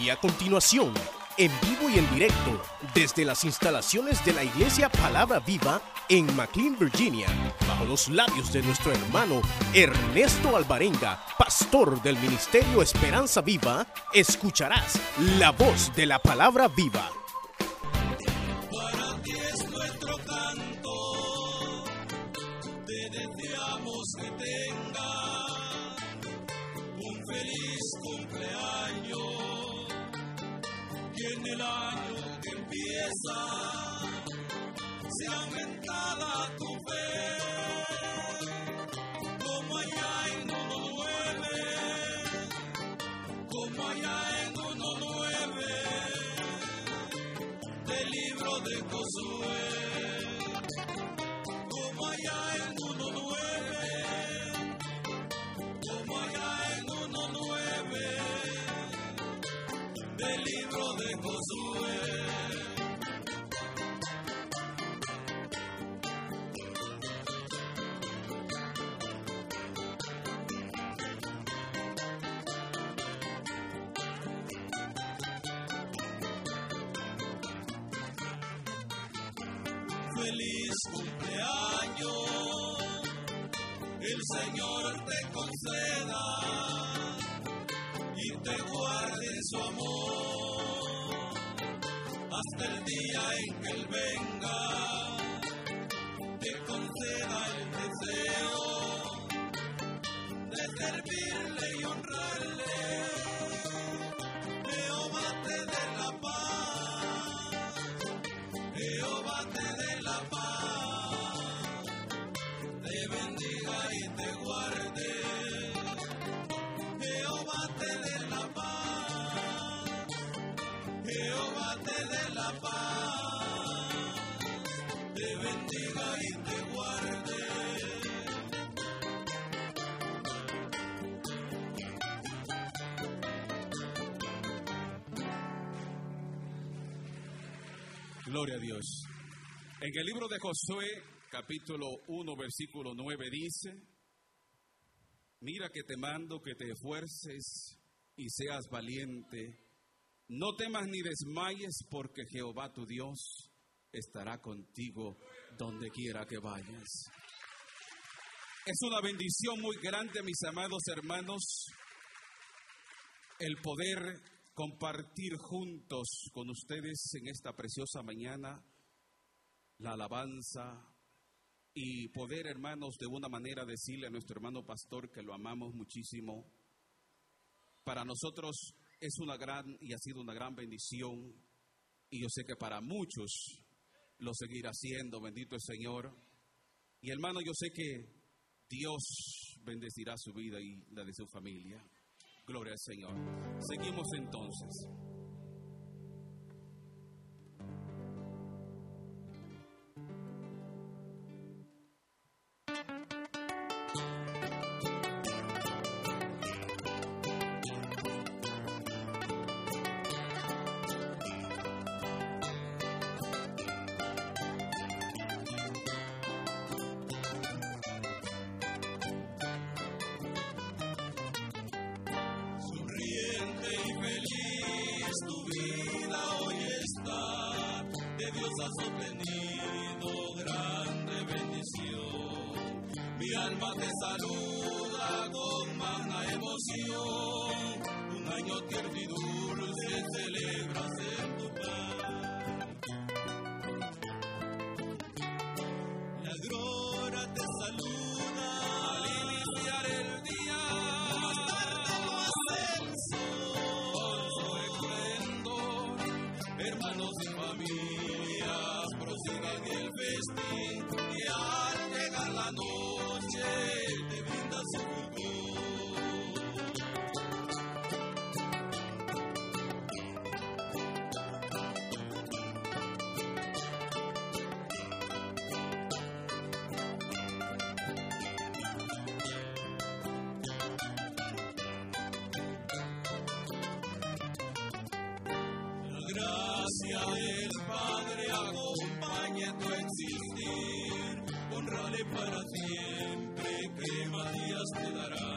Y a continuación, en vivo y en directo, desde las instalaciones de la Iglesia Palabra Viva en McLean, Virginia, bajo los labios de nuestro hermano Ernesto Alvarenga, pastor del Ministerio Esperanza Viva, escucharás la voz de la Palabra Viva. Día en Él Gloria a Dios. En el libro de Josué, capítulo 1, versículo 9 dice, mira que te mando que te esfuerces y seas valiente. No temas ni desmayes porque Jehová tu Dios estará contigo donde quiera que vayas. Es una bendición muy grande, mis amados hermanos, el poder compartir juntos con ustedes en esta preciosa mañana la alabanza y poder, hermanos, de una manera decirle a nuestro hermano pastor que lo amamos muchísimo. Para nosotros es una gran y ha sido una gran bendición y yo sé que para muchos lo seguirá siendo, bendito el Señor. Y hermano, yo sé que Dios bendecirá su vida y la de su familia. Gloria al Señor. Seguimos entonces. Mi alma te gracia el Padre acompañe tu existir. Honrale para siempre que Matías te dará.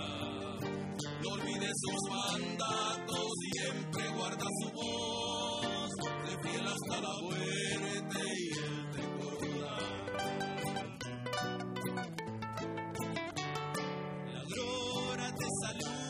No olvides sus mandatos, siempre guarda su voz. de fiel hasta la muerte y él te coronará. La gloria te saluda.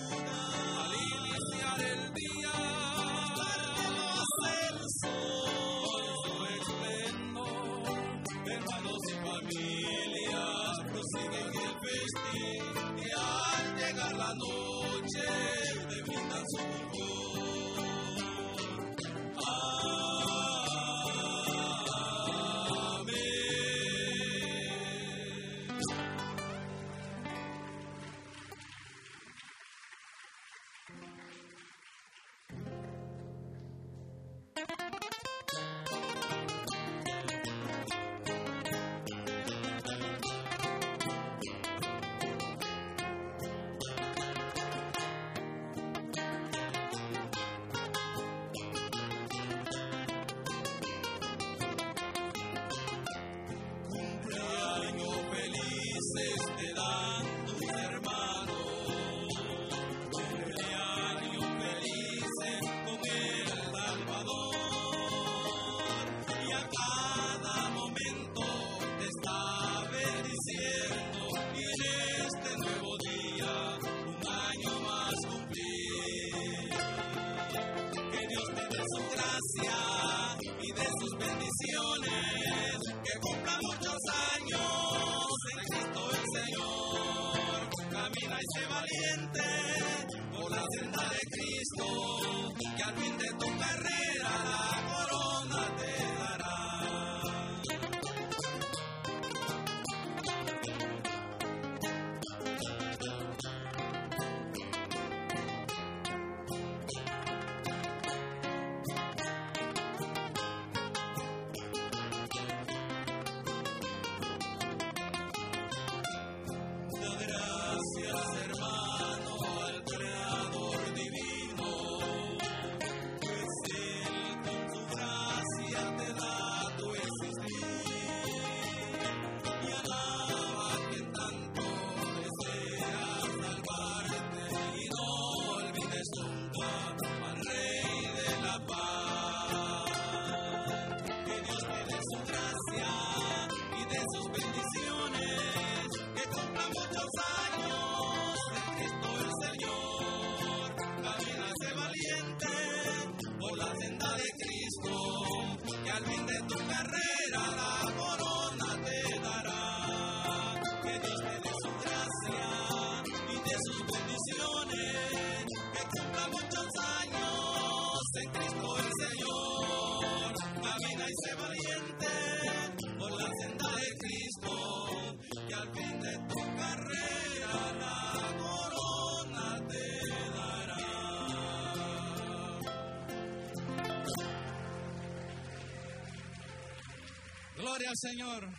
Al Señor.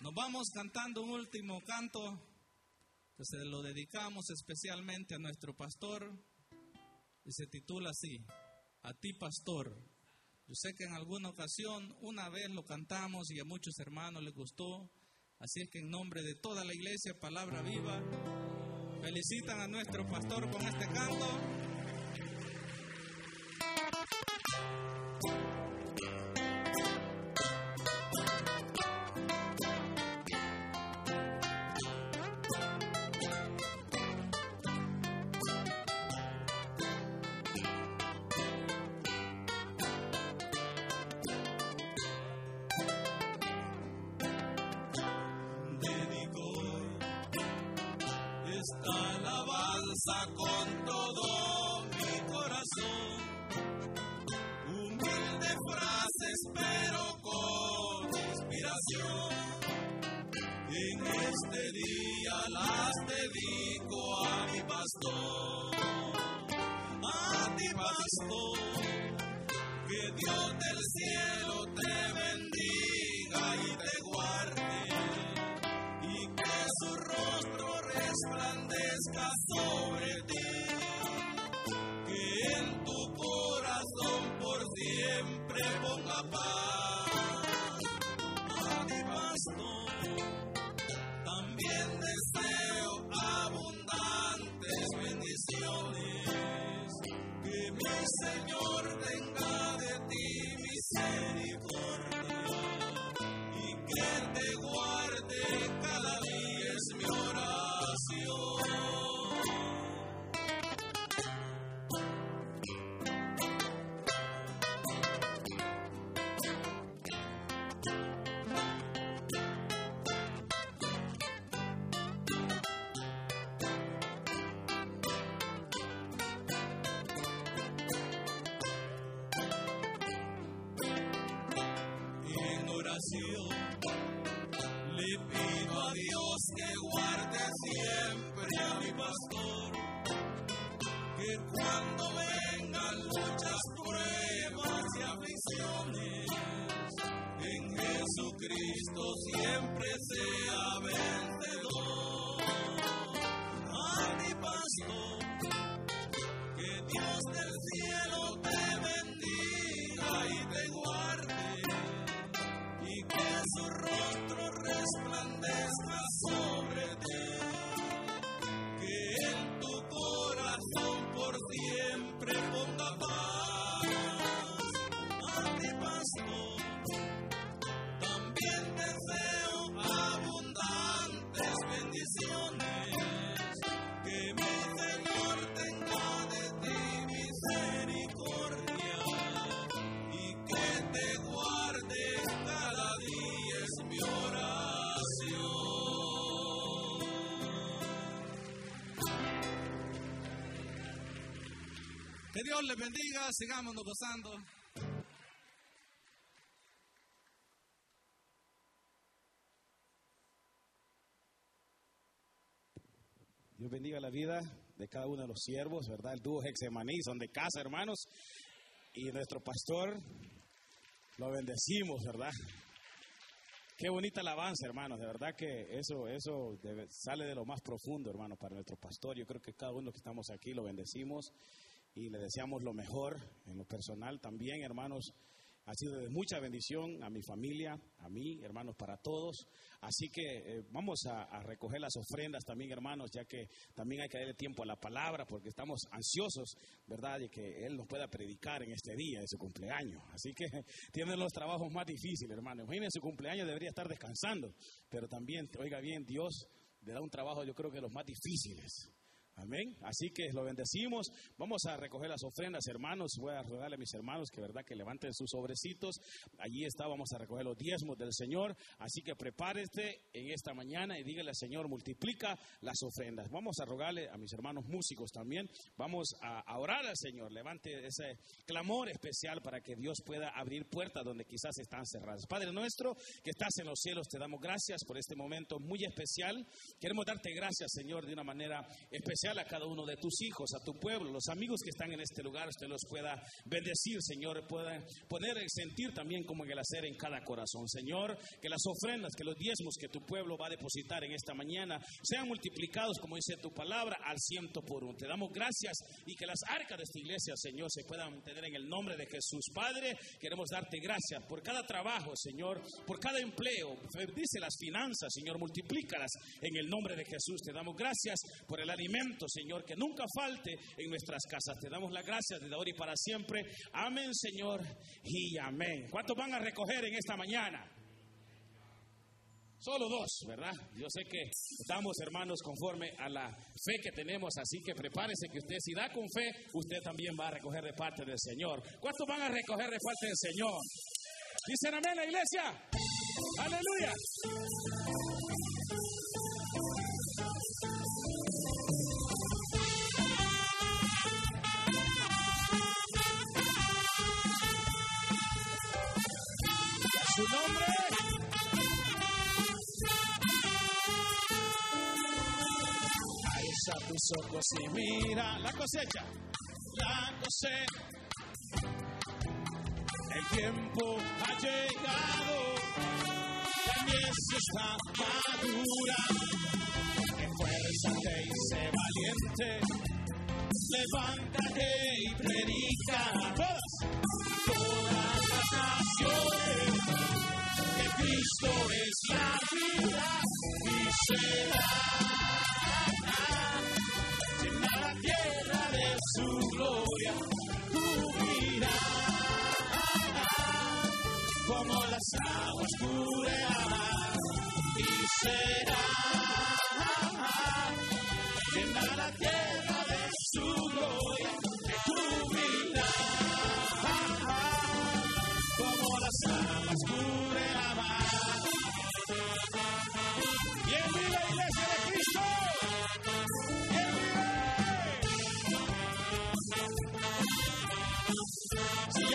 Nos vamos cantando un último canto que se lo dedicamos especialmente a nuestro pastor y se titula así, A ti pastor. Yo sé que en alguna ocasión una vez lo cantamos y a muchos hermanos les gustó, así es que en nombre de toda la iglesia, palabra viva, felicitan a nuestro pastor con este canto. con todo mi corazón. Humilde frases, pero con inspiración. En este día las dedico a mi pastor, a ti pastor. En Dios les bendiga, sigámonos gozando. Dios bendiga la vida de cada uno de los siervos, ¿verdad? El dúo Hexemaní son de casa, hermanos. Y nuestro pastor lo bendecimos, ¿verdad? Qué bonita alabanza, hermanos. De verdad que eso, eso sale de lo más profundo, hermano, para nuestro pastor. Yo creo que cada uno que estamos aquí lo bendecimos y le deseamos lo mejor en lo personal también, hermanos. Ha sido de mucha bendición a mi familia, a mí, hermanos, para todos. Así que eh, vamos a, recoger las ofrendas también, hermanos, ya que también hay que darle tiempo a la palabra, porque estamos ansiosos, ¿verdad?, de que Él nos pueda predicar en este día de su cumpleaños. Así que tienen los trabajos más difíciles, hermanos. Imagínense, su cumpleaños debería estar descansando, pero también, oiga bien, Dios le da un trabajo, yo creo que los más difíciles. Amén. Así que lo bendecimos. Vamos a recoger las ofrendas, hermanos. Voy a rogarle a mis hermanos que, verdad, que levanten sus sobrecitos. Allí está, vamos a recoger los diezmos del Señor. Así que prepárese en esta mañana y dígale al Señor, multiplica las ofrendas. Vamos a rogarle a mis hermanos músicos también. Vamos a, a orar al Señor. Levante ese clamor especial para que Dios pueda abrir puertas donde quizás están cerradas. Padre nuestro, que estás en los cielos, te damos gracias por este momento muy especial. Queremos darte gracias, Señor, de una manera especial a cada uno de tus hijos, a tu pueblo, los amigos que están en este lugar, usted los pueda bendecir, Señor, pueda poner el sentir también como en el hacer en cada corazón. Señor, que las ofrendas, que los diezmos que tu pueblo va a depositar en esta mañana sean multiplicados, como dice tu palabra, al ciento por uno. Te damos gracias y que las arcas de esta iglesia, Señor, se puedan tener en el nombre de Jesús. Padre, queremos darte gracias por cada trabajo, Señor, por cada empleo. Bendice las finanzas, Señor, multiplícalas en el nombre de Jesús. Te damos gracias por el alimento, Señor, que nunca falte en nuestras casas. Te damos las gracias desde ahora y para siempre. Amén, Señor, y amén. ¿Cuántos van a recoger en esta mañana? Solo dos, ¿verdad? Yo sé que estamos, hermanos, conforme a la fe que tenemos, así que prepárese que usted, si da con fe, usted también va a recoger de parte del Señor. ¿Cuántos van a recoger de parte del Señor? Dicen amén la iglesia. Aleluya. Tus ojos y mira la cosecha, la cosecha. El tiempo ha llegado, la mies está madura. Esfuérzate y sé valiente, levántate y predica. Todas, todas las naciones, que Cristo es la vida y será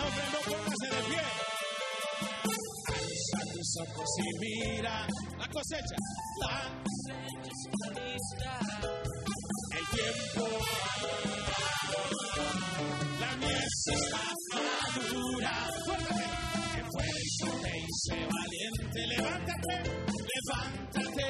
hombre, no póngase de pie. Alza tus ojos y mira la cosecha. La cosecha El tiempo La mies está madura. Fuerte, esfuérzate y sé valiente. Levántate, levántate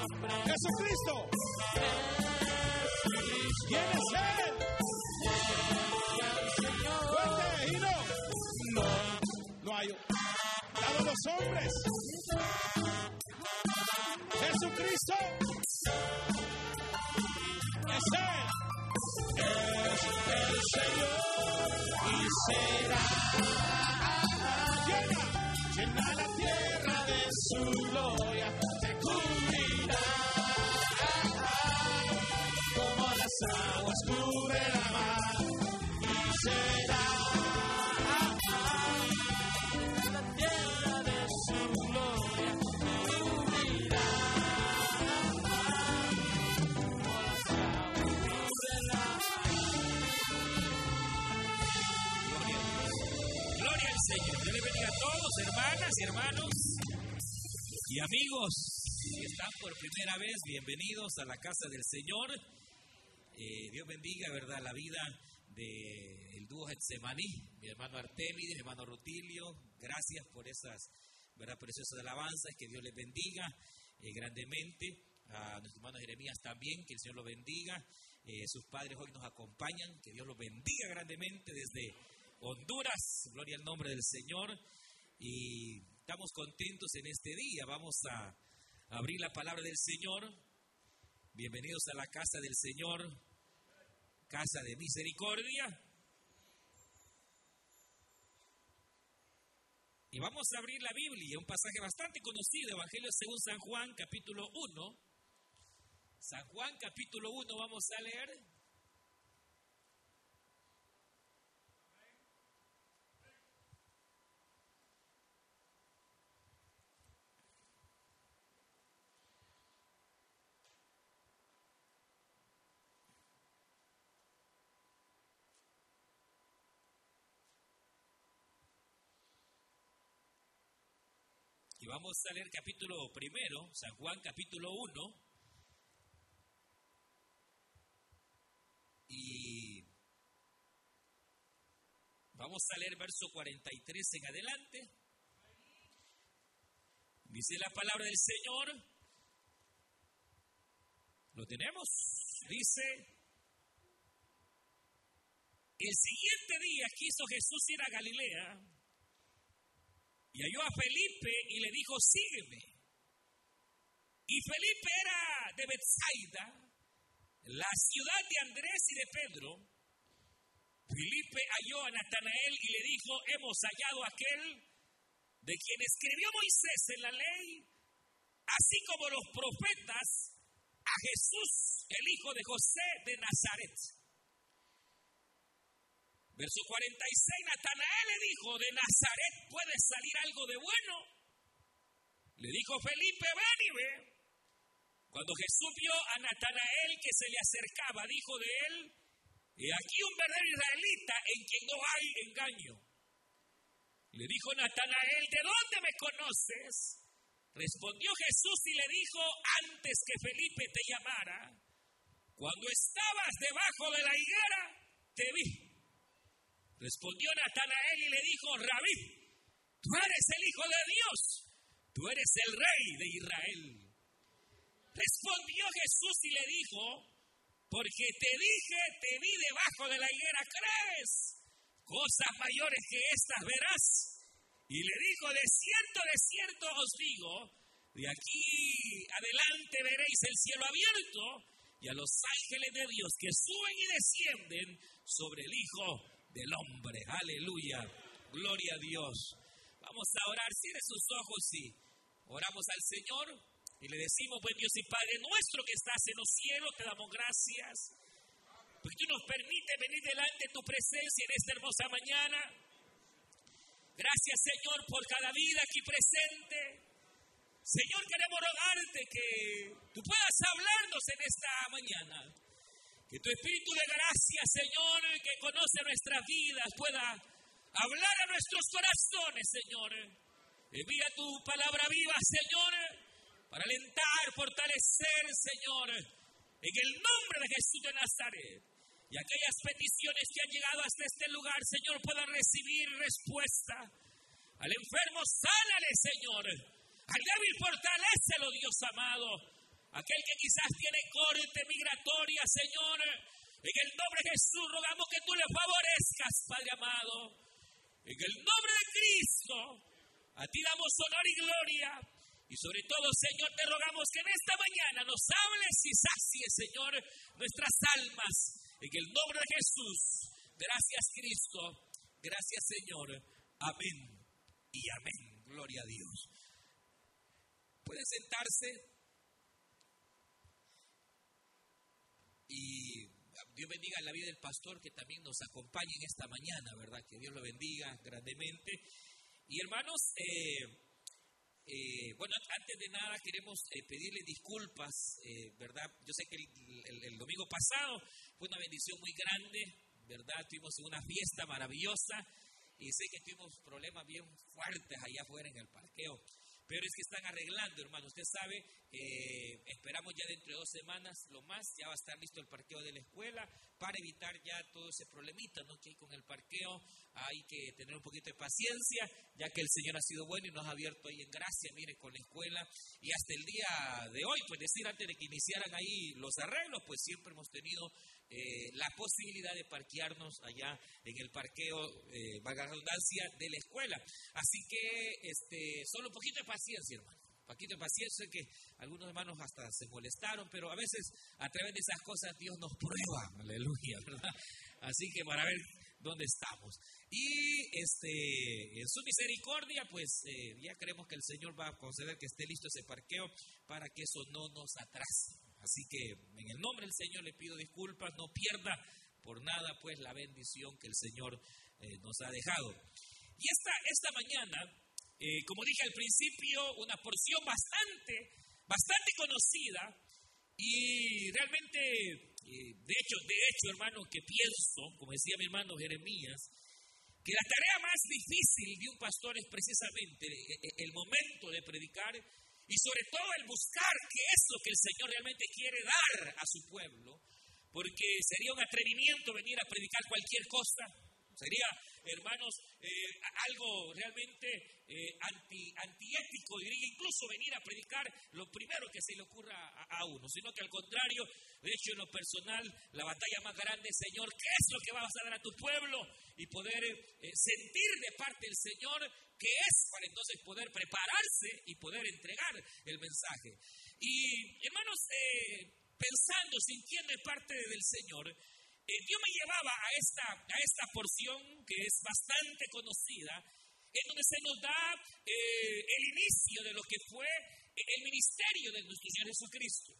Jesucristo. ¿Quién es Él? Fuerte, y no. No, no hay. Dado los hombres. Jesucristo. Es Él. Es el Señor y será las aguas cubren la mar y será la tierra de su gloria, te cubrirá como las aguas cubren la mar. Gloria al Señor. Dios le bendiga a todos, hermanas y hermanos y amigos. Si están por primera vez, bienvenidos a la casa del Señor. Dios bendiga, ¿verdad?, la vida del dúo Getsemaní, mi hermano Artemides, mi hermano Rutilio. Gracias por esas, ¿verdad?, preciosas alabanzas. Que Dios les bendiga eh, grandemente. A nuestro hermano Jeremías también, que el Señor lo bendiga. Eh, sus padres hoy nos acompañan, que Dios los bendiga grandemente desde Honduras, gloria al nombre del Señor. Y estamos contentos en este día. Vamos a abrir la palabra del Señor. Bienvenidos a la casa del Señor, casa de misericordia. Y vamos a abrir la Biblia, un pasaje bastante conocido, Evangelio según San Juan, capítulo 1. San Juan, capítulo 1, vamos a leer. Vamos a leer capítulo primero, San Juan capítulo 1. Y vamos a leer verso 43 en adelante. Dice la palabra del Señor. ¿Lo tenemos? Dice, el siguiente día quiso Jesús ir a Galilea y halló a Felipe y le dijo, sígueme. Y Felipe era de Bethsaida, la ciudad de Andrés y de Pedro. Felipe halló a Natanael y le dijo, hemos hallado a aquel de quien escribió Moisés en la ley, así como los profetas, a Jesús, el hijo de José de Nazaret. Verso 46, Natanael le dijo, de Nazaret puede salir algo de bueno. Le dijo Felipe, ven y. Cuando Jesús vio a Natanael que se le acercaba, dijo de él, he aquí un verdadero israelita en quien no hay engaño. Le dijo Natanael, ¿de dónde me conoces? Respondió Jesús y le dijo, antes que Felipe te llamara, cuando estabas debajo de la higuera, te vi. Respondió Natanael y le dijo, Rabí, tú eres el Hijo de Dios, tú eres el Rey de Israel. Respondió Jesús y le dijo, porque te dije, te vi debajo de la higuera, ¿crees? Cosas mayores que estas verás. Y le dijo, de cierto, de cierto os digo, De aquí adelante veréis el cielo abierto y a los ángeles de Dios que suben y descienden sobre el Hijo del Hombre. Aleluya. Gloria a Dios. Vamos a orar. Cierre sus ojos y oramos al Señor y le decimos, buen Dios y Padre nuestro que estás en los cielos, te damos gracias. Porque tú nos permites venir delante de tu presencia en esta hermosa mañana. Gracias Señor por cada vida aquí presente. Señor, queremos rogarte que tú puedas hablarnos en esta mañana. Que tu Espíritu de gracia, Señor, que conoce nuestras vidas, pueda hablar a nuestros corazones, Señor. Envía tu palabra viva, Señor, para alentar, fortalecer, Señor, en el nombre de Jesús de Nazaret. Y aquellas peticiones que han llegado hasta este lugar, Señor, puedan recibir respuesta. Al enfermo, sánale, Señor. Al débil, fortalecelo, Dios amado. Aquel que quizás tiene corte migratoria, Señor. En el nombre de Jesús rogamos que tú le favorezcas, Padre amado. En el nombre de Cristo, a ti damos honor y gloria. Y sobre todo, Señor, te rogamos que en esta mañana nos hables y sacies, Señor, nuestras almas. En el nombre de Jesús. Gracias, Cristo. Gracias, Señor. Amén. Y amén. Gloria a Dios. Pueden sentarse. Y Dios bendiga la vida del pastor que también nos acompaña en esta mañana, ¿verdad? Que Dios lo bendiga grandemente. Y hermanos, eh, eh, bueno, antes de nada queremos eh, pedirle disculpas, eh, ¿verdad? Yo sé que el, el- el domingo pasado fue una bendición muy grande, ¿verdad? Tuvimos una fiesta maravillosa y sé que tuvimos problemas bien fuertes allá afuera en el parqueo. Pero es que están arreglando, hermano. Usted sabe, eh, esperamos ya dentro de dos semanas, lo más, ya va a estar listo el parqueo de la escuela para evitar ya todo ese problemita, ¿no? Que hay con el parqueo hay que tener un poquito de paciencia, ya que el Señor ha sido bueno y nos ha abierto ahí en gracia, mire, con la escuela. Y hasta el día de hoy, pues decir, antes de que iniciaran ahí los arreglos, pues siempre hemos tenido eh, la posibilidad de parquearnos allá en el parqueo, eh, valga la redundancia, de la escuela. Así que, este, solo un poquito de paciencia, hermano. Un poquito de paciencia, que algunos hermanos hasta se molestaron, pero a veces a través de esas cosas Dios nos prueba, aleluya, ¿verdad? Así que para ver dónde estamos. Y este, en su misericordia, pues eh, ya creemos que el Señor va a conceder que esté listo ese parqueo para que eso no nos atrase. Así que en el nombre del Señor le pido disculpas, no pierda por nada pues la bendición que el Señor eh, nos ha dejado. Y esta, esta mañana, eh, como dije al principio, una porción bastante, bastante conocida y realmente, eh, de hecho, de hecho, hermano, que pienso, como decía mi hermano Jeremías, que la tarea más difícil de un pastor es precisamente el momento de predicar y sobre todo el buscar qué es lo que el Señor realmente quiere dar a su pueblo, porque sería un atrevimiento venir a predicar cualquier cosa, sería, hermanos, eh, algo realmente eh, anti, antiético, diría incluso venir a predicar lo primero que se le ocurra a, uno, sino que al contrario, de hecho en lo personal, la batalla más grande, Señor, ¿qué es lo que vas a dar a tu pueblo? Y poder eh, sentir de parte del Señor qué es para entonces poder prepararse y poder entregar el mensaje. Y hermanos, pensando, sintiendo de parte del Señor, Dios me llevaba a esta, a esta porción que es bastante conocida, en donde se nos da eh, el inicio de lo que fue el ministerio de nuestro Señor Jesucristo.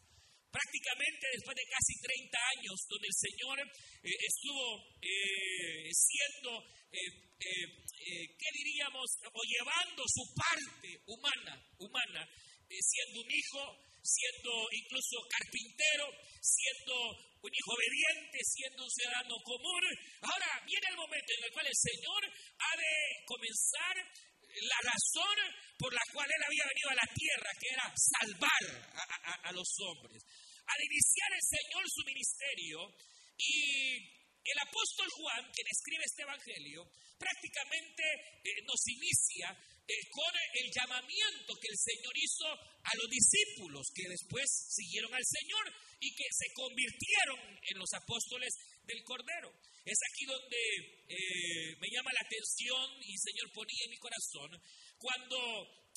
Prácticamente después de casi 30 años, donde el Señor eh, estuvo eh, siendo, eh, eh, eh, ¿qué diríamos? O llevando su parte humana, humana, siendo un hijo, siendo incluso carpintero, siendo un hijo obediente, siendo un ciudadano común. Ahora viene el momento en el cual el Señor ha de comenzar la razón por la cual Él había venido a la tierra, que era salvar a, los hombres. Al iniciar el Señor su ministerio y el apóstol Juan, quien escribe este evangelio, prácticamente eh, nos inicia el llamamiento que el Señor hizo a los discípulos que después siguieron al Señor y que se convirtieron en los apóstoles del Cordero. Es aquí donde eh, me llama la atención y el Señor ponía en mi corazón cuando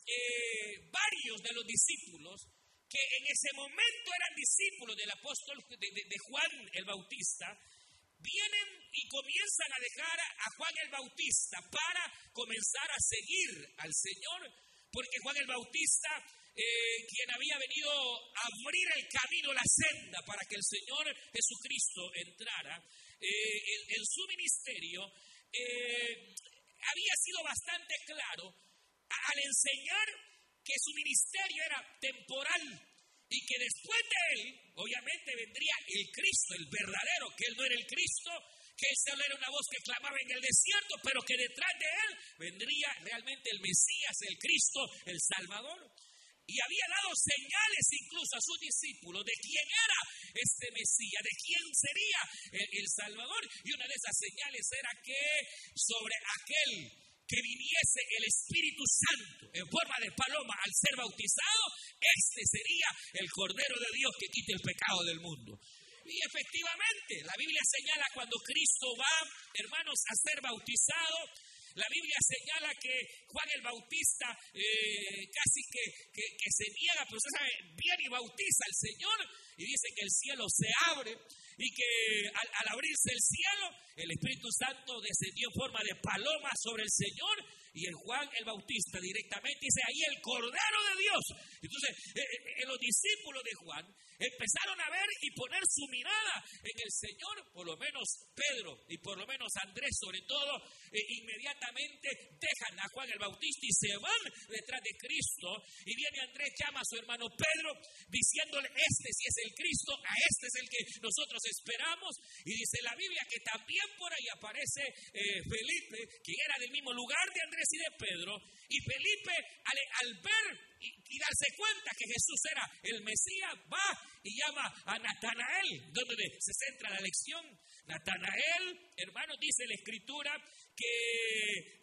eh, varios de los discípulos que en ese momento eran discípulos del apóstol de, Juan el Bautista, vienen y comienzan a dejar a Juan el Bautista para comenzar a seguir al Señor, porque Juan el Bautista, eh, quien había venido a abrir el camino, la senda para que el Señor Jesucristo entrara eh, en, su ministerio, eh, había sido bastante claro al enseñar que su ministerio era temporal y que después de él, obviamente, vendría el Cristo, el verdadero, que él no era el Cristo, que solo era una voz que clamaba en el desierto, pero que detrás de él vendría realmente el Mesías, el Cristo, el Salvador. Y había dado señales incluso a sus discípulos de quién era este Mesías, de quién sería el, el Salvador. Y una de esas señales era que sobre aquel que viniese el Espíritu Santo en forma de paloma al ser bautizado, este sería el Cordero de Dios que quite el pecado del mundo. Y efectivamente, la Biblia señala cuando Cristo va, hermanos, a ser bautizado, la Biblia señala que Juan el Bautista eh, casi que, se niega, pero usted sabe, viene y bautiza al Señor y dice que el cielo se abre y que al, abrirse el cielo, el Espíritu Santo descendió en forma de paloma sobre el Señor y el Juan el Bautista directamente dice ahí el Cordero de Dios. Entonces, eh, eh, los discípulos de Juan empezaron a ver y poner su mirada en el Señor, por lo menos Pedro y por lo menos Andrés sobre todo, eh, inmediatamente dejan a Juan el Bautista y se van detrás de Cristo y viene Andrés, llama a su hermano Pedro diciéndole, este si es el Cristo, a este es el que nosotros esperamos. Y dice la Biblia que también por ahí aparece eh, Felipe, quien era del mismo lugar de Andrés y de Pedro. Y Felipe, al, ver y, darse cuenta que Jesús era el Mesías, va y llama a Natanael, donde se centra la lección. Natanael, hermano, dice la escritura que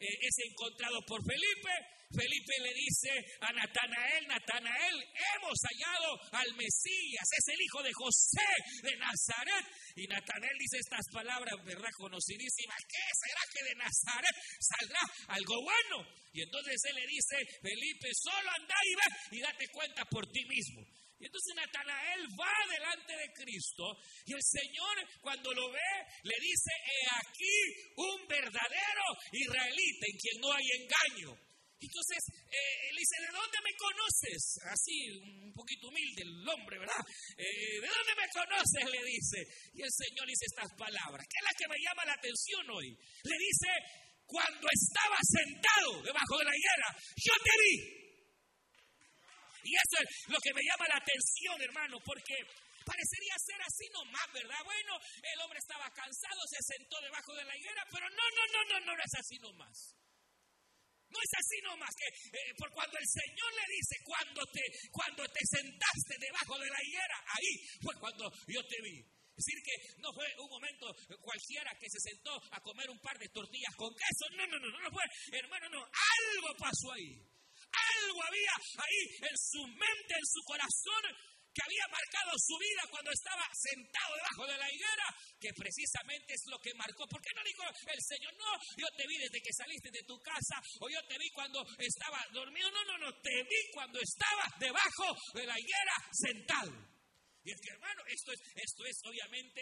eh, es encontrado por Felipe. Felipe le dice a Natanael, Natanael, hemos hallado al Mesías, es el hijo de José de Nazaret. Y Natanael dice estas palabras, ¿verdad? Conocidísimas, ¿qué será que de Nazaret saldrá algo bueno? Y entonces él le dice, Felipe, solo anda y ve y date cuenta por ti mismo. Y entonces Natanael va delante de Cristo y el Señor cuando lo ve le dice, he aquí un verdadero israelita en quien no hay engaño. Entonces, eh, él dice, ¿de dónde me conoces? Así, un poquito humilde el hombre, ¿verdad? Eh, ¿De dónde me conoces? Le dice. Y el Señor dice estas palabras, que es la que me llama la atención hoy. Le dice, cuando estaba sentado debajo de la higuera, yo te vi. Y eso es lo que me llama la atención, hermano, porque parecería ser así nomás, ¿verdad? Bueno, el hombre estaba cansado, se sentó debajo de la higuera, pero no, no, no, no, no, es así nomás. No es así nomás, que eh, por cuando el Señor le dice, cuando te, cuando te sentaste debajo de la higuera, ahí fue cuando yo te vi. Decir, que no fue un momento cualquiera que se sentó a comer un par de tortillas con queso. No, no, no, no, no fue. Hermano, no, algo pasó ahí. Algo había ahí en su mente, en su corazón, que había marcado su vida cuando estaba sentado debajo de la higuera, que precisamente es lo que marcó. ¿Por qué no dijo el Señor, no, yo te vi desde que saliste de tu casa, o yo te vi cuando estaba dormido? No, no, no, te vi cuando estaba debajo de la higuera sentado. Y es que, hermano, esto es, esto es obviamente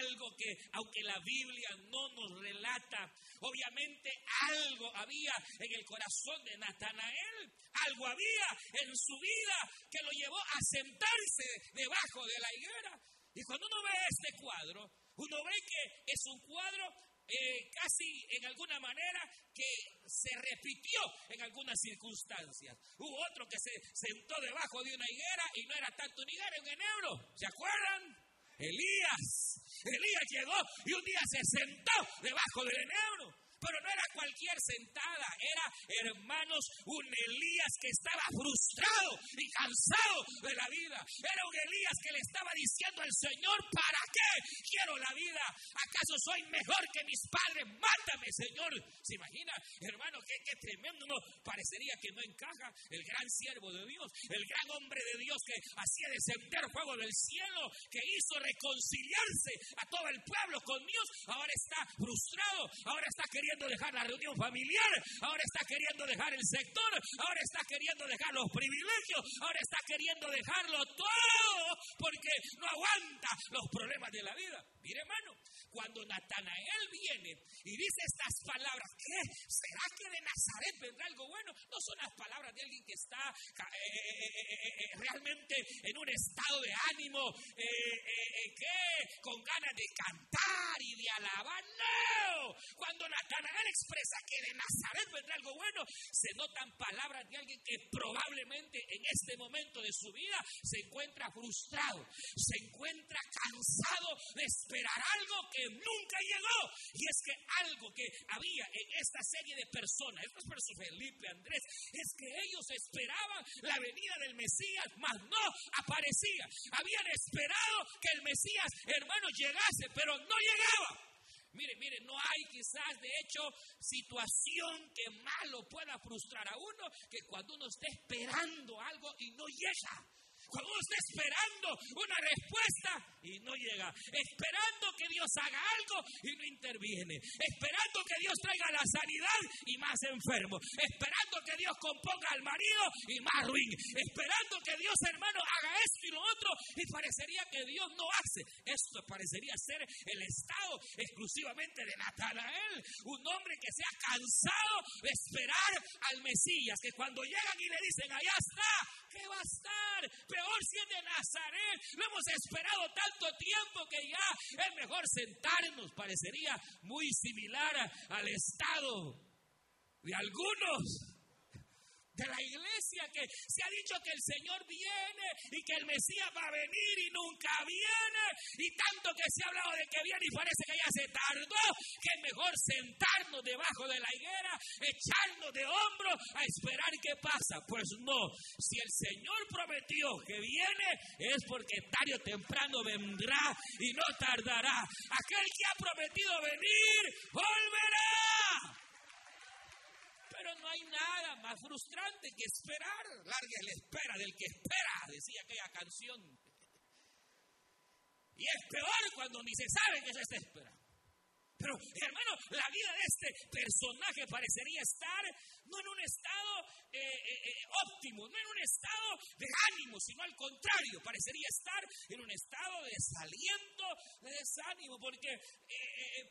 algo que, aunque la Biblia no nos relata, obviamente algo había en el corazón de Natanael, algo había en su vida que lo llevó a sentarse debajo de la higuera. Y cuando uno ve este cuadro, uno ve que es un cuadro eh, casi en alguna manera que se repitió en algunas circunstancias. Hubo otro que se sentó debajo de una higuera y no era tanto una higuera, un enebro. ¿Se acuerdan? Elías. Elías llegó y un día se sentó debajo del enebro. Pero no era cualquier sentada, era, hermanos, un Elías que estaba frustrado y cansado de la vida. Era un Elías que le estaba diciendo al Señor, ¿para qué quiero la vida? ¿Acaso soy mejor que mis padres? Mátame, Señor. ¿Se imagina, hermano, qué, tremendo? No, parecería que no encaja el gran siervo de Dios, el gran hombre de Dios que hacía descender fuego del cielo, que hizo reconciliarse a todo el pueblo con Dios. Ahora está frustrado, ahora está queriendo queriendo dejar la reunión familiar, ahora está queriendo dejar el sector, ahora está queriendo dejar los privilegios, ahora está queriendo dejarlo todo porque no aguanta los problemas de la vida. Mire, hermano, cuando Natanael viene y dice estas palabras, ¿qué? ¿Será que de Nazaret vendrá algo bueno? No son las palabras de alguien que está eh, eh, eh, realmente en un estado de ánimo, ¿qué? Con ganas de cantar y de alabar. No, cuando Natanael expresa que de Nazaret vendrá algo bueno, se notan palabras de alguien que probablemente en este momento de su vida se encuentra frustrado, se encuentra cansado de esperar algo que nunca llegó. Y es que algo que había en esta serie de personas, estos personas, Felipe, Andrés, es que ellos esperaban la venida del Mesías, mas no aparecía. Habían esperado que el Mesías, hermano, llegase, pero no llegaba. Mire, mire, no hay quizás de hecho situación que malo pueda frustrar a uno que cuando uno esté esperando algo y no llega. Cuando uno está esperando una respuesta y no llega, esperando que Dios haga algo y no interviene, esperando que Dios traiga la sanidad y más enfermo, esperando que Dios componga al marido y más ruin, esperando que Dios hermano haga esto y lo otro y parecería que Dios no hace. Esto parecería ser el estado exclusivamente de Natanael, un hombre que se ha cansado de esperar al Mesías, que cuando llegan y le dicen, allá está, ¿qué va a estar? peor si es de Nazaret. Lo hemos esperado tanto tiempo que ya es mejor sentarnos. Parecería muy similar al estado de algunos de la iglesia que se ha dicho que el Señor viene y que el Mesías va a venir y nunca viene y tanto que se ha hablado de que viene y parece que ya se tardó, que es mejor sentarnos debajo de la higuera, echarnos de hombro a esperar qué pasa. Pues no, si el Señor prometió que viene es porque tarde o temprano vendrá y no tardará. Aquel que ha prometido venir volverá no hay nada más frustrante que esperar. Larga la espera del que espera, decía aquella canción. Y es peor cuando ni se sabe que se está esperando. Pero, hermano, la vida de este personaje parecería estar no en un estado eh, eh, eh, óptimo, no en un estado de ánimo, sino al contrario, parecería estar en un estado de desaliento, de desánimo. Porque,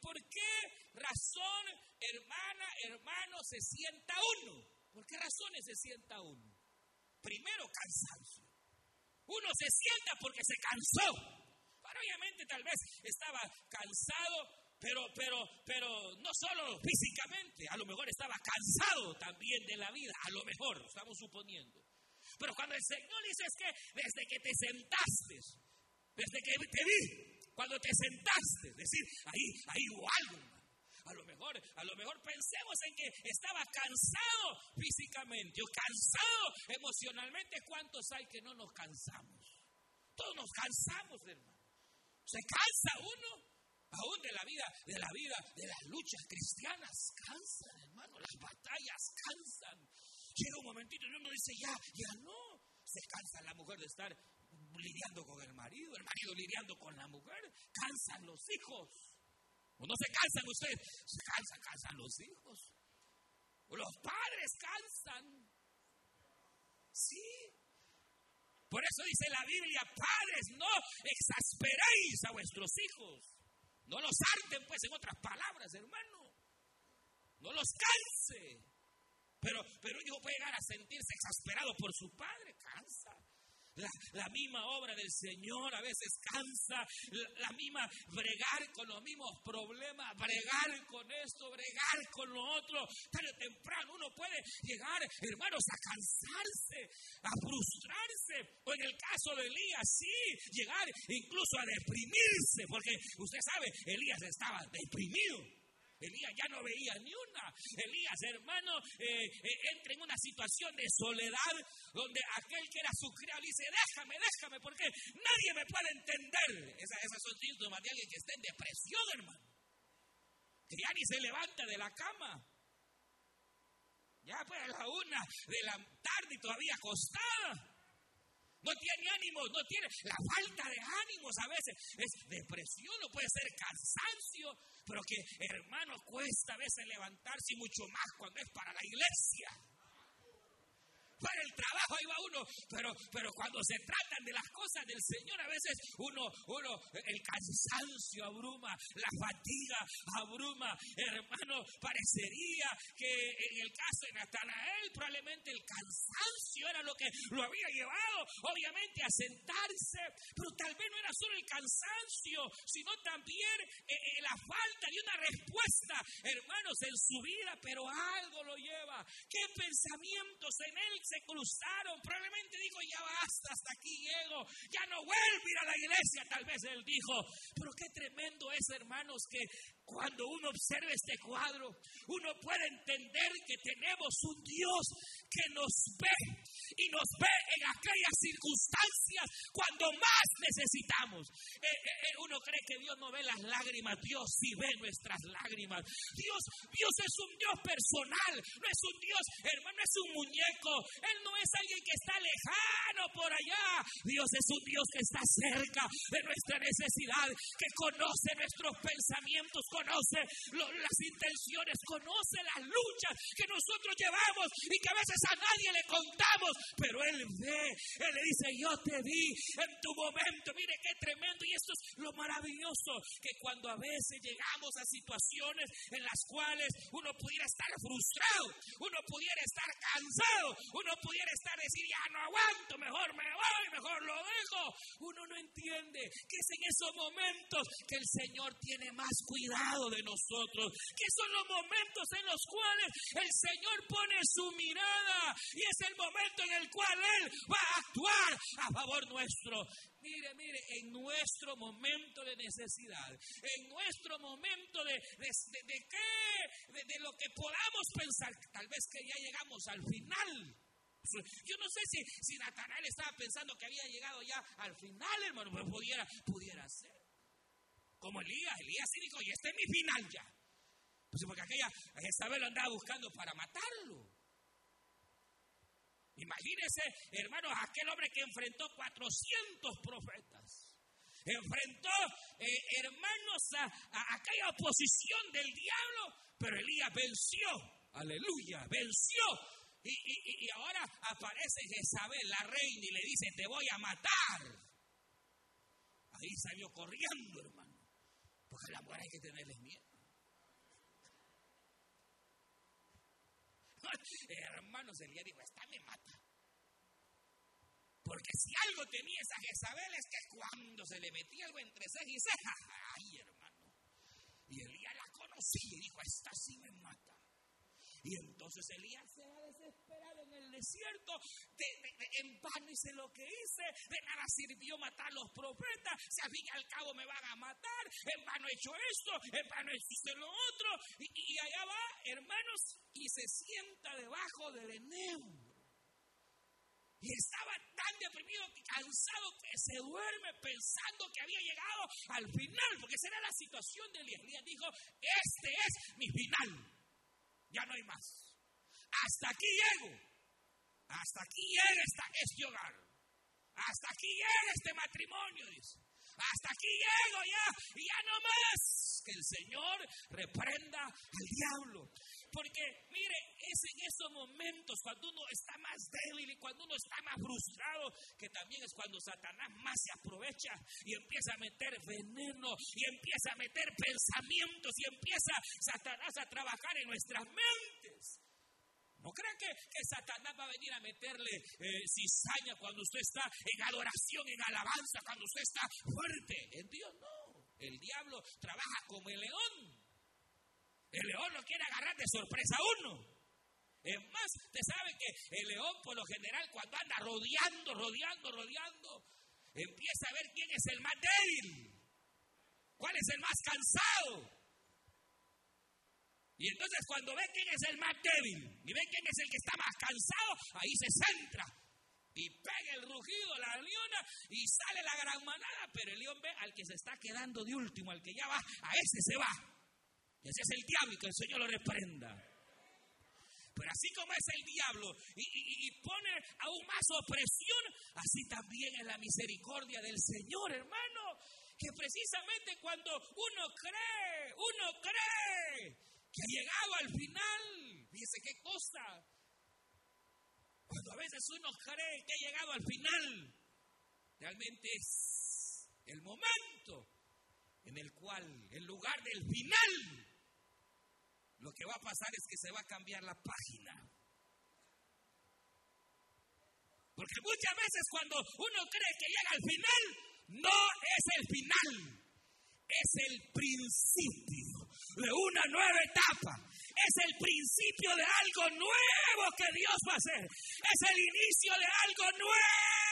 ¿por qué razón, hermana, hermano, se sienta uno? ¿Por qué razones se sienta uno? Primero, cansancio. Uno se sienta porque se cansó. obviamente tal vez estaba cansado pero, pero, pero no solo físicamente, a lo mejor estaba cansado también de la vida, a lo mejor, estamos suponiendo. Pero cuando el Señor dice es que desde que te sentaste, desde que te vi, cuando te sentaste, decir, ahí, ahí hubo algo. A lo mejor, a lo mejor pensemos en que estaba cansado físicamente o cansado emocionalmente. ¿Cuántos hay que no nos cansamos? Todos nos cansamos, hermano. Se cansa uno aún de la vida, de la vida, de las luchas cristianas, cansan, hermano, las batallas cansan. Llega un momentito y uno dice, ya, ya no. Se cansa la mujer de estar lidiando con el marido, el marido lidiando con la mujer, cansan los hijos. ¿O no se cansan ustedes? Se cansan, cansan los hijos. Los padres cansan. Sí. Por eso dice la Biblia, padres, no exasperéis a vuestros hijos. No los harten, pues, en otras palabras, hermano. No los canse. Pero, pero un hijo puede llegar a sentirse exasperado por su padre, cansa. La, misma obra del Señor a veces cansa, la, misma bregar con los mismos problemas, bregar con esto, bregar con lo otro. Tarde o temprano uno puede llegar, hermanos, a cansarse, a frustrarse, o en el caso de Elías, sí, llegar incluso a deprimirse, porque usted sabe, Elías estaba deprimido. Elías ya no veía ni una. Elías, hermano, eh, eh, entra en una situación de soledad donde aquel que era su criado dice, déjame, déjame, porque nadie me puede entender. Esa- esas son síntomas de alguien que está en depresión, hermano. Que ya ni se levanta de la cama. Ya pues a la una de la tarde y todavía acostada. No tiene ánimos, no tiene la falta de ánimos a veces. Es depresión o puede ser cansancio, pero que hermano cuesta a veces levantarse y mucho más cuando es para la iglesia. Para el trabajo ahí va uno, pero, pero cuando se tratan de las cosas del Señor, a veces uno, uno, el cansancio abruma, la fatiga abruma. Hermano, parecería que en el caso de Natanael, probablemente el cansancio era lo que lo había llevado, obviamente, a sentarse, pero tal vez no era solo el cansancio, sino también eh, eh, la falta de una respuesta, hermanos, en su vida, pero algo lo lleva. ¿Qué pensamientos en él se cruzaron? Probablemente dijo, ya basta, hasta aquí llego, ya no vuelvo a ir a la iglesia, tal vez él dijo. Pero qué tremendo es, hermanos, que cuando uno observa este cuadro, uno puede entender que tenemos un Dios que nos ve y nos ve en aquellas circunstancias cuando más necesitamos. Eh, eh, eh, uno cree que Dios no ve las lágrimas, Dios sí ve nuestras lágrimas. Dios, Dios es un Dios personal, no es un Dios, hermano, es un muñeco. Él no es alguien que está lejano por allá. Dios es un Dios que está cerca de nuestra necesidad, que conoce nuestros pensamientos, conoce las intenciones, conoce las luchas que nosotros llevamos y que a veces a nadie le contamos, pero Él ve, Él le dice, yo te vi en tu momento, mire qué tremendo y esto es lo maravilloso, que cuando a veces llegamos a situaciones en las cuales uno pudiera estar frustrado, uno pudiera estar cansado, uno pudiera estar decir, ya no aguanto, mejor me voy, mejor lo dejo, uno no entiende que es en esos momentos que el Señor tiene más cuidado de nosotros, que son los momentos en los cuales el Señor pone su mirada y es el momento en el cual Él va a actuar a favor nuestro. Mire, mire, en nuestro momento de necesidad, en nuestro momento de, de, de- qué, de lo que podamos pensar, tal vez que ya llegamos al final. Yo no sé si, si Natanael estaba pensando que había llegado ya al final, hermano, pero pudiera, pudiera ser. Como Elías, Elías sí dijo, y este es mi final ya. Pues porque aquella Jezabel lo andaba buscando para matarlo. Imagínense, hermanos, aquel hombre que enfrentó 400 profetas. Enfrentó, eh, hermanos, a, a aquella oposición del diablo, pero Elías venció. Aleluya, venció. Y, y- y ahora aparece Jezabel, la reina, y le dice, te voy a matar. Ahí salió corriendo, hermano. Porque a la hay que tenerle miedo. Hermanos, Elías dijo, esta me mata. Porque si algo tenía esa Jezabel es que cuando se le metía algo entre ceja y ceja, ay hermano. Y Elías la conocía y dijo, esta sí me mata. Y entonces Elías se va desesperado en el desierto, de- de- de- en vano hice lo que hice, de nada sirvió matar a los profetas, si al fin y al cabo me van a matar, en vano he hecho esto, en vano hice lo otro, y, allá va, hermanos, y se sienta debajo del enebro. Y estaba tan deprimido, cansado, que se duerme pensando que había llegado al final, porque esa era la situación de Elías. Elías dijo, este es mi final. Ya no hay más. Hasta aquí llego. Hasta aquí llega este hogar. Hasta aquí llega este matrimonio, dice. Hasta aquí llego ya y ya no más. Que el Señor reprenda al diablo. Porque, mire, es en esos momentos cuando uno está más débil y cuando uno está más frustrado, que también es cuando Satanás más se aprovecha y empieza a meter veneno y empieza a meter pensamientos y empieza Satanás a trabajar en nuestras mentes. No crean que, Satanás va a venir a meterle eh, cizaña cuando usted está en adoración, en alabanza, cuando usted está fuerte. En Dios no. El diablo trabaja como el león. El león no quiere agarrar de sorpresa a uno. Es más, usted sabe que el león por lo general cuando anda rodeando, rodeando, rodeando, empieza a ver quién es el más débil, cuál es el más cansado. Y entonces cuando ve quién es el más débil y ve quién es el que está más cansado, ahí se centra. Y pega el rugido, la leona, y sale la gran manada. Pero el león ve al que se está quedando de último, al que ya va, a ese se va. Ese es el diablo y que el Señor lo reprenda. Pero así como es el diablo y, pone aún más opresión, así también es la misericordia del Señor, hermano. Que precisamente cuando uno cree, uno cree que ha llegado al final, dice qué cosa. Cuando a veces uno cree que ha llegado al final, realmente es el momento en el cual, en lugar del final, lo que va a pasar es que se va a cambiar la página. Porque muchas veces cuando uno cree que llega al final, no es el final, es el principio de una nueva etapa. Es el principio de algo nuevo que Dios va a hacer. Es el inicio de algo nuevo.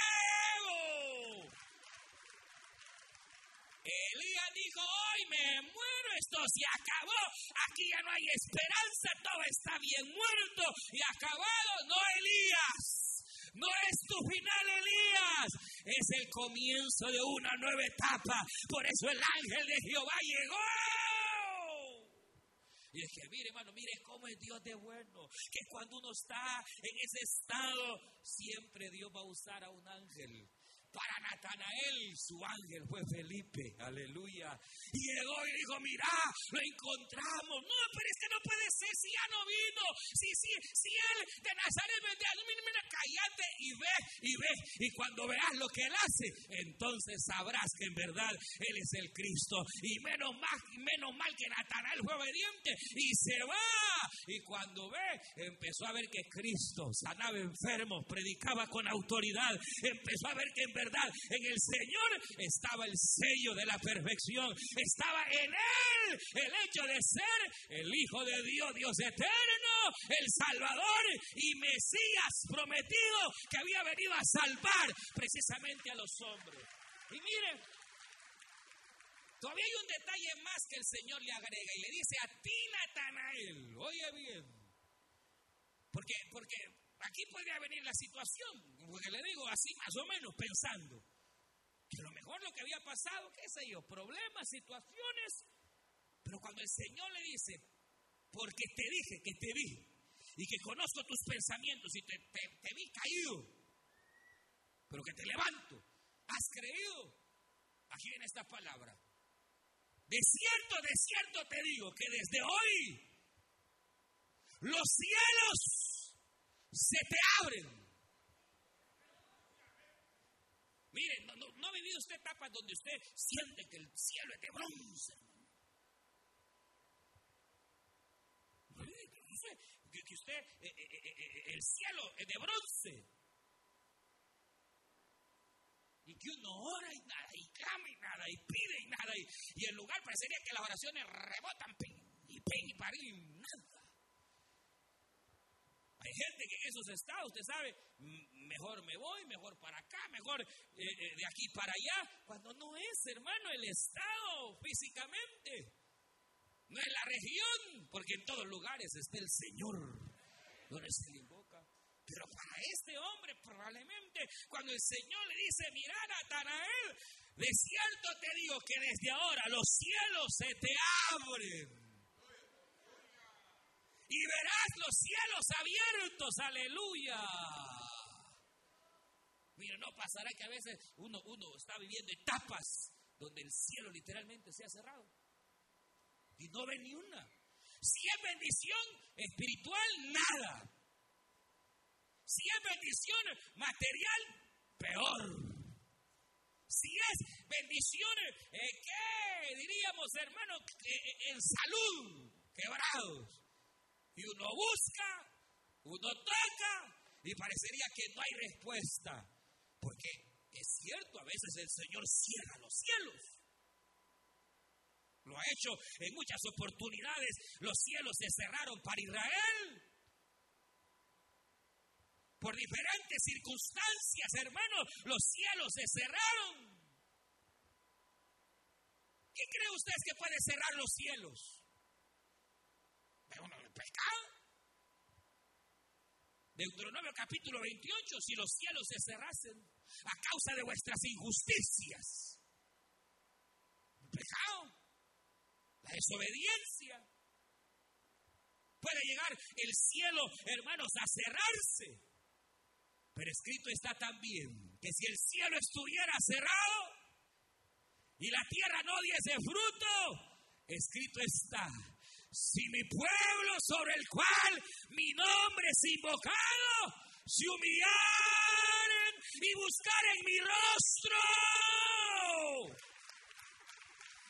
Elías dijo, hoy me muero, esto se acabó, aquí ya no hay esperanza, todo está bien muerto y acabado. No, Elías, no es tu final, Elías, es el comienzo de una nueva etapa. Por eso el ángel de Jehová llegó. Y es mire, hermano, mire cómo es Dios de bueno. Que cuando uno está en ese estado, siempre Dios va a usar a un ángel. Para Natanael, su ángel fue Felipe, aleluya. Y llegó y dijo, mira, lo encontramos. No, pero es que no puede ser si ya no vino. Si, si, si él de Nazaret vendría, mira, cállate y ve, y ve. Y cuando veas lo que él hace, entonces sabrás que en verdad él es el Cristo. Y menos mal, menos mal que Natanael fue obediente y se va. Y cuando ve, empezó a ver que Cristo sanaba enfermos, predicaba con autoridad. Empezó a ver que en verdad en el Señor estaba el sello de la perfección. Estaba en Él el hecho de ser el Hijo de Dios, Dios eterno, el Salvador y Mesías prometido que había venido a salvar precisamente a los hombres. Y miren, todavía hay un detalle más que el Señor le agrega y le dice a ti, Natanael, oye bien, porque, porque aquí podría venir la situación, porque le digo así más o menos pensando, que lo mejor lo que había pasado, qué sé yo, problemas, situaciones, pero cuando el Señor le dice, porque te dije que te vi y que conozco tus pensamientos y te, te vi caído, pero que te levanto, has creído, aquí viene esta palabra, de cierto, de cierto te digo que desde hoy los cielos se te abren. Miren, no, ha vivido usted etapas donde usted siente que el cielo es de bronce. Que, usted, eh, eh, eh, el cielo es de bronce. Y que uno ora y nada, y clama y nada, y pide y nada, y, y el lugar parecería que las oraciones rebotan, ping, y ping, y parín, y nada. Hay gente que en esos estados, usted sabe, mejor me voy, mejor para acá, mejor eh, eh, de aquí para allá, cuando no es, hermano, el estado físicamente. No es la región, porque en todos lugares está el Señor, se le invoca. Pero para este hombre, probablemente, cuando el Señor le dice, mira, Natanael, de cierto te digo que desde ahora los cielos se te abren y verás los cielos abiertos, aleluya. Mira, no pasará que a veces uno, uno está viviendo etapas donde el cielo literalmente se ha cerrado y no ve ni una. Si es bendición espiritual, nada. Si es bendición material, peor. Si es bendición, eh, ¿qué diríamos, hermano? Eh, en salud, quebrados. Y uno busca, uno toca y parecería que no hay respuesta. Porque es cierto, a veces el Señor cierra los cielos. Lo ha hecho en muchas oportunidades. Los cielos se cerraron para Israel. Por diferentes circunstancias, hermanos, los cielos se cerraron. ¿Qué cree usted que puede cerrar los cielos? uno del pecado. Deuteronomio capítulo 28, si los cielos se cerrasen a causa de vuestras injusticias, el pecado, la desobediencia, puede llegar el cielo, hermanos, a cerrarse. Pero escrito está también que si el cielo estuviera cerrado y la tierra no diese fruto, escrito está si mi pueblo sobre el cual mi nombre es invocado se humillaren y buscaren mi rostro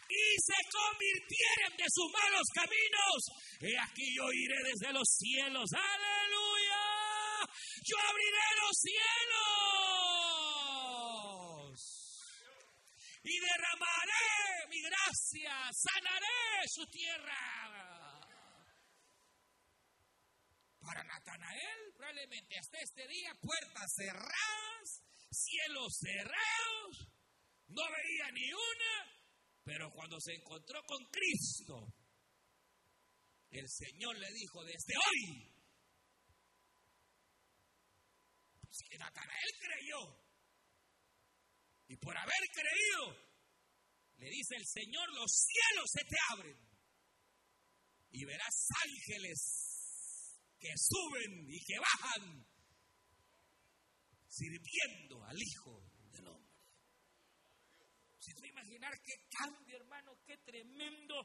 y se convirtieren de sus malos caminos, he aquí yo iré desde los cielos, aleluya, yo abriré los cielos y derramaré mi gracia, sanaré su tierra. Para Natanael, probablemente hasta este día, puertas cerradas, cielos cerrados, no veía ni una, pero cuando se encontró con Cristo, el Señor le dijo, desde hoy, pues Natanael creyó, y por haber creído, le dice el Señor, los cielos se te abren, y verás ángeles que suben y que bajan, sirviendo al Hijo del Hombre. Si tú imaginar qué cambio, hermano, qué tremendo.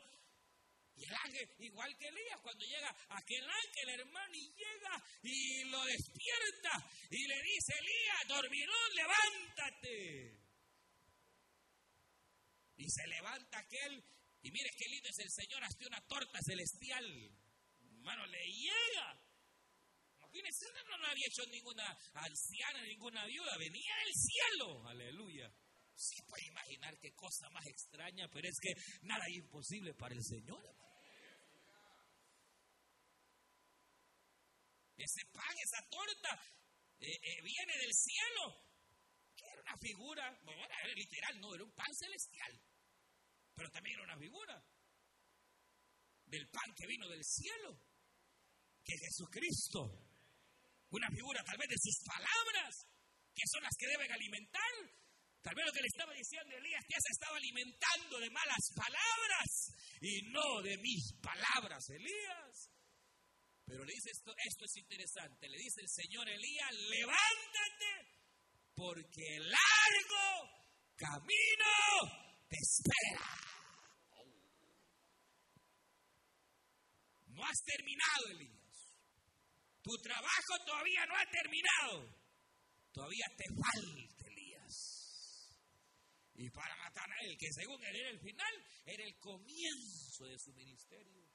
Y el ángel, igual que Elías, cuando llega aquel ángel, hermano, y llega y lo despierta y le dice, Elías, dormirón, levántate. Y se levanta aquel, y mire qué lindo es el Señor, hasta una torta celestial. Hermano, le llega Imagínense, no, no había hecho ninguna anciana, ninguna viuda, venía del cielo, aleluya. Sí puede imaginar qué cosa más extraña, pero es que nada es imposible para el Señor. Ese pan, esa torta, eh, eh, viene del cielo. Era una figura, no era literal, no, era un pan celestial. Pero también era una figura del pan que vino del cielo, que es Jesucristo una figura tal vez de sus palabras, que son las que deben alimentar. Tal vez lo que le estaba diciendo Elías, que se estaba alimentando de malas palabras y no de mis palabras, Elías. Pero le dice esto, esto es interesante, le dice el Señor Elías, levántate porque el largo camino te espera. No has terminado, Elías. Tu trabajo todavía no ha terminado. Todavía te falta. Y para él, que según él era el final, era el comienzo de su ministerio.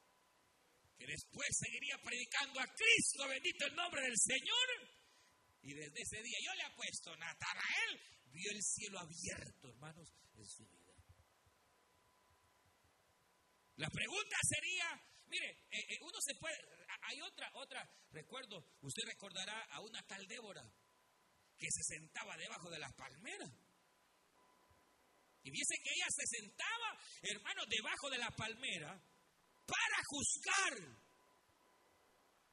Que después seguiría predicando a Cristo, bendito el nombre del Señor. Y desde ese día yo le apuesto, Natanael vio el cielo abierto, hermanos, en su vida. La pregunta sería, mire, eh, eh, uno se puede, hay otra, otra, recuerdo, usted recordará a una tal Débora que se sentaba debajo de las palmeras. Y dice que ella se sentaba, hermano, debajo de la palmera para juzgar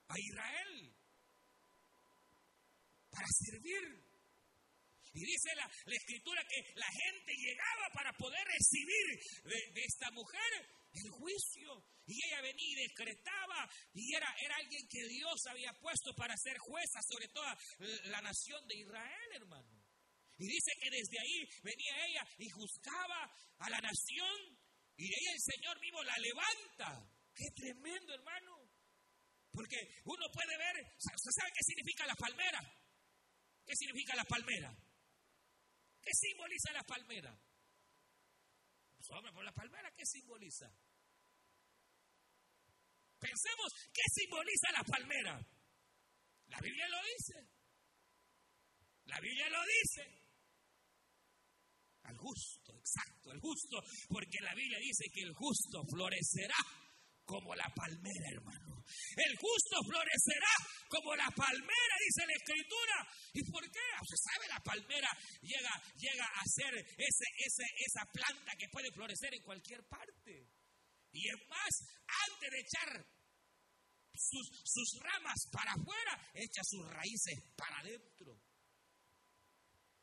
a Israel, para servir. Y dice la, escritura que la gente llegaba para poder recibir de, esta mujer el juicio. Y ella venía y decretaba, y era, era alguien que Dios había puesto para ser jueza sobre toda la nación de Israel, hermano. Y dice que desde ahí venía ella y juzgaba a la nación, y de ahí el Señor mismo la levanta. Qué tremendo, hermano. Porque uno puede ver, ¿usted sabe qué significa la palmera? ¿Qué significa la palmera? ¿Qué simboliza la palmera? hombre, por la palmera, ¿qué simboliza? Pensemos, ¿qué simboliza la palmera? La Biblia lo dice. La Biblia lo dice. Al justo, exacto, al justo, porque la Biblia dice que el justo florecerá como la palmera, hermano. El justo florecerá como la palmera, dice la escritura. ¿Y por qué? Usted sabe, la palmera llega, llega a ser ese, ese, esa planta que puede florecer en cualquier parte. Y es más, antes de echar sus, sus ramas para afuera, echa sus raíces para adentro.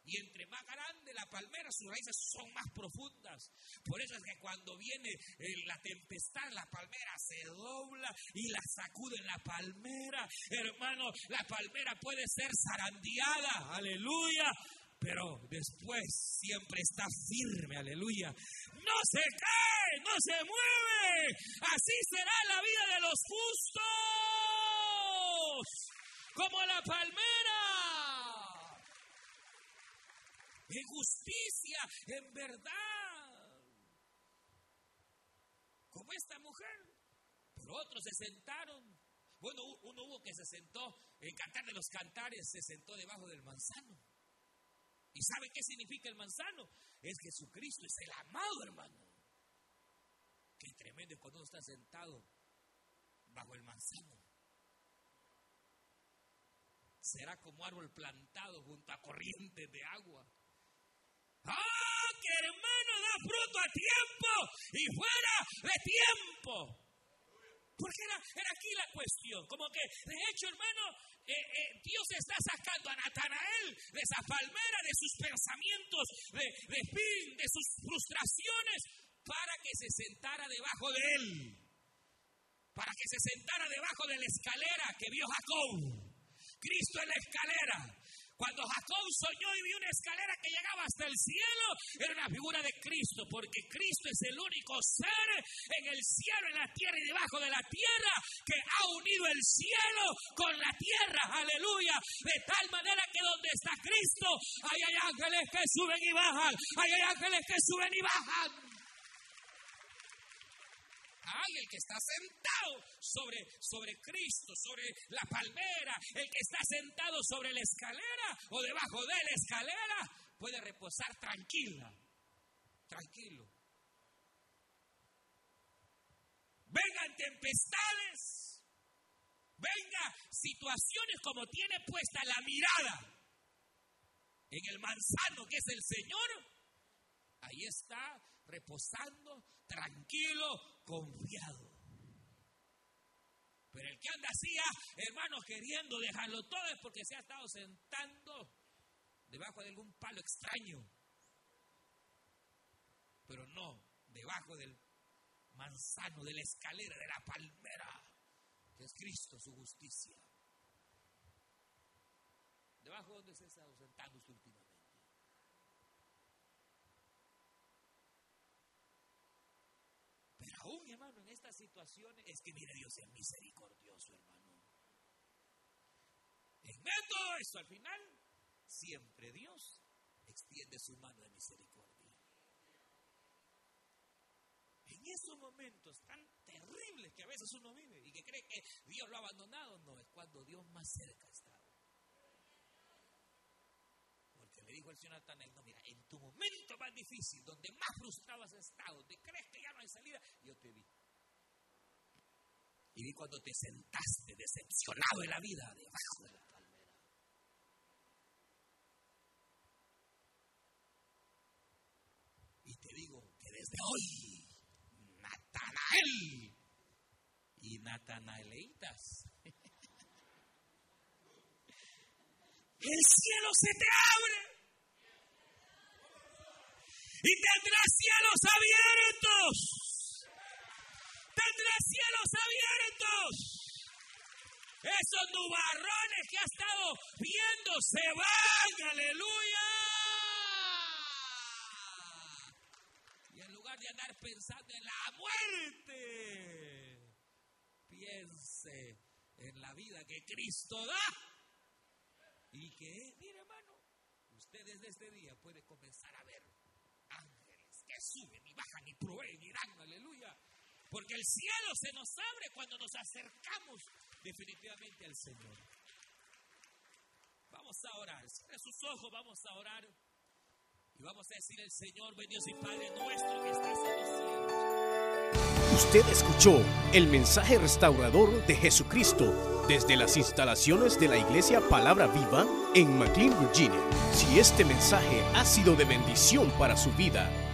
Y entre más grande la palmera, sus raíces son más profundas. Por eso es que cuando viene eh, la tempestad, la palmera se dobla y la sacude la palmera. Hermano, la palmera puede ser zarandeada. Aleluya. Pero después siempre está firme, aleluya. No se cae, no se mueve. Así será la vida de los justos. Como la palmera en justicia, en verdad. Como esta mujer. Pero otros se sentaron. Bueno, uno hubo que se sentó en Cantar de los Cantares, se sentó debajo del manzano. ¿Y sabe qué significa el manzano? Es Jesucristo, es el amado hermano. Qué tremendo cuando uno está sentado bajo el manzano. Será como árbol plantado junto a corrientes de agua. ¡Ah, que hermano da fruto a tiempo y fuera de tiempo! Porque era, era aquí la cuestión. Como que, de hecho, hermano, eh, eh, Dios está sacando a Natanael de esa palmera, de sus pensamientos, de, de fin, de sus frustraciones, para que se sentara debajo de él. Para que se sentara debajo de la escalera que vio Jacob. Cristo en la escalera. Cuando Jacob soñó y vio una escalera que llegaba hasta el cielo, era una figura de Cristo, porque Cristo es el único ser en el cielo, en la tierra y debajo de la tierra que ha unido el cielo con la tierra, aleluya, de tal manera que donde está Cristo, hay ángeles que suben y bajan, hay ángeles que suben y bajan. El que está sentado sobre, sobre Cristo, sobre la palmera, el que está sentado sobre la escalera o debajo de la escalera, puede reposar tranquila, tranquilo. Vengan tempestades, venga situaciones como tiene puesta la mirada en el manzano que es el Señor, ahí está reposando, tranquilo, confiado. Pero el que anda así, ah, hermano, queriendo dejarlo todo es porque se ha estado sentando debajo de algún palo extraño. Pero no debajo del manzano, de la escalera, de la palmera, que es Cristo, su justicia. Debajo donde se ha estado sentando últimamente. Aún, hermano, en estas situaciones, es que mire, Dios es misericordioso, hermano. En todo esto, al final, siempre Dios extiende su mano de misericordia. En esos momentos tan terribles que a veces uno vive y que cree que Dios lo ha abandonado, no, es cuando Dios más cerca está le dijo el Señor Natanael, no, mira, en tu momento más difícil, donde más frustrado has estado, donde crees que ya no hay salida, yo te vi. Y vi cuando te sentaste decepcionado en la vida debajo de la palmera. Y te digo que desde hoy, Natanael y Natanaeleitas el cielo se te abre y tendrás cielos abiertos. Tendrás cielos abiertos. Esos nubarrones que ha estado viendo se van, aleluya. Y en lugar de andar pensando en la muerte, piense en la vida que Cristo da. Y que, mire hermano, usted desde este día puede comenzar a ver que suben y bajan y proveen y dan, aleluya. Porque el cielo se nos abre cuando nos acercamos definitivamente al Señor. Vamos a orar, cierre sus ojos, vamos a orar. Y vamos a decir el Señor, ven Dios y Padre nuestro que estás en los cielos. Usted escuchó el mensaje restaurador de Jesucristo desde las instalaciones de la iglesia Palabra Viva en McLean, Virginia. Si este mensaje ha sido de bendición para su vida,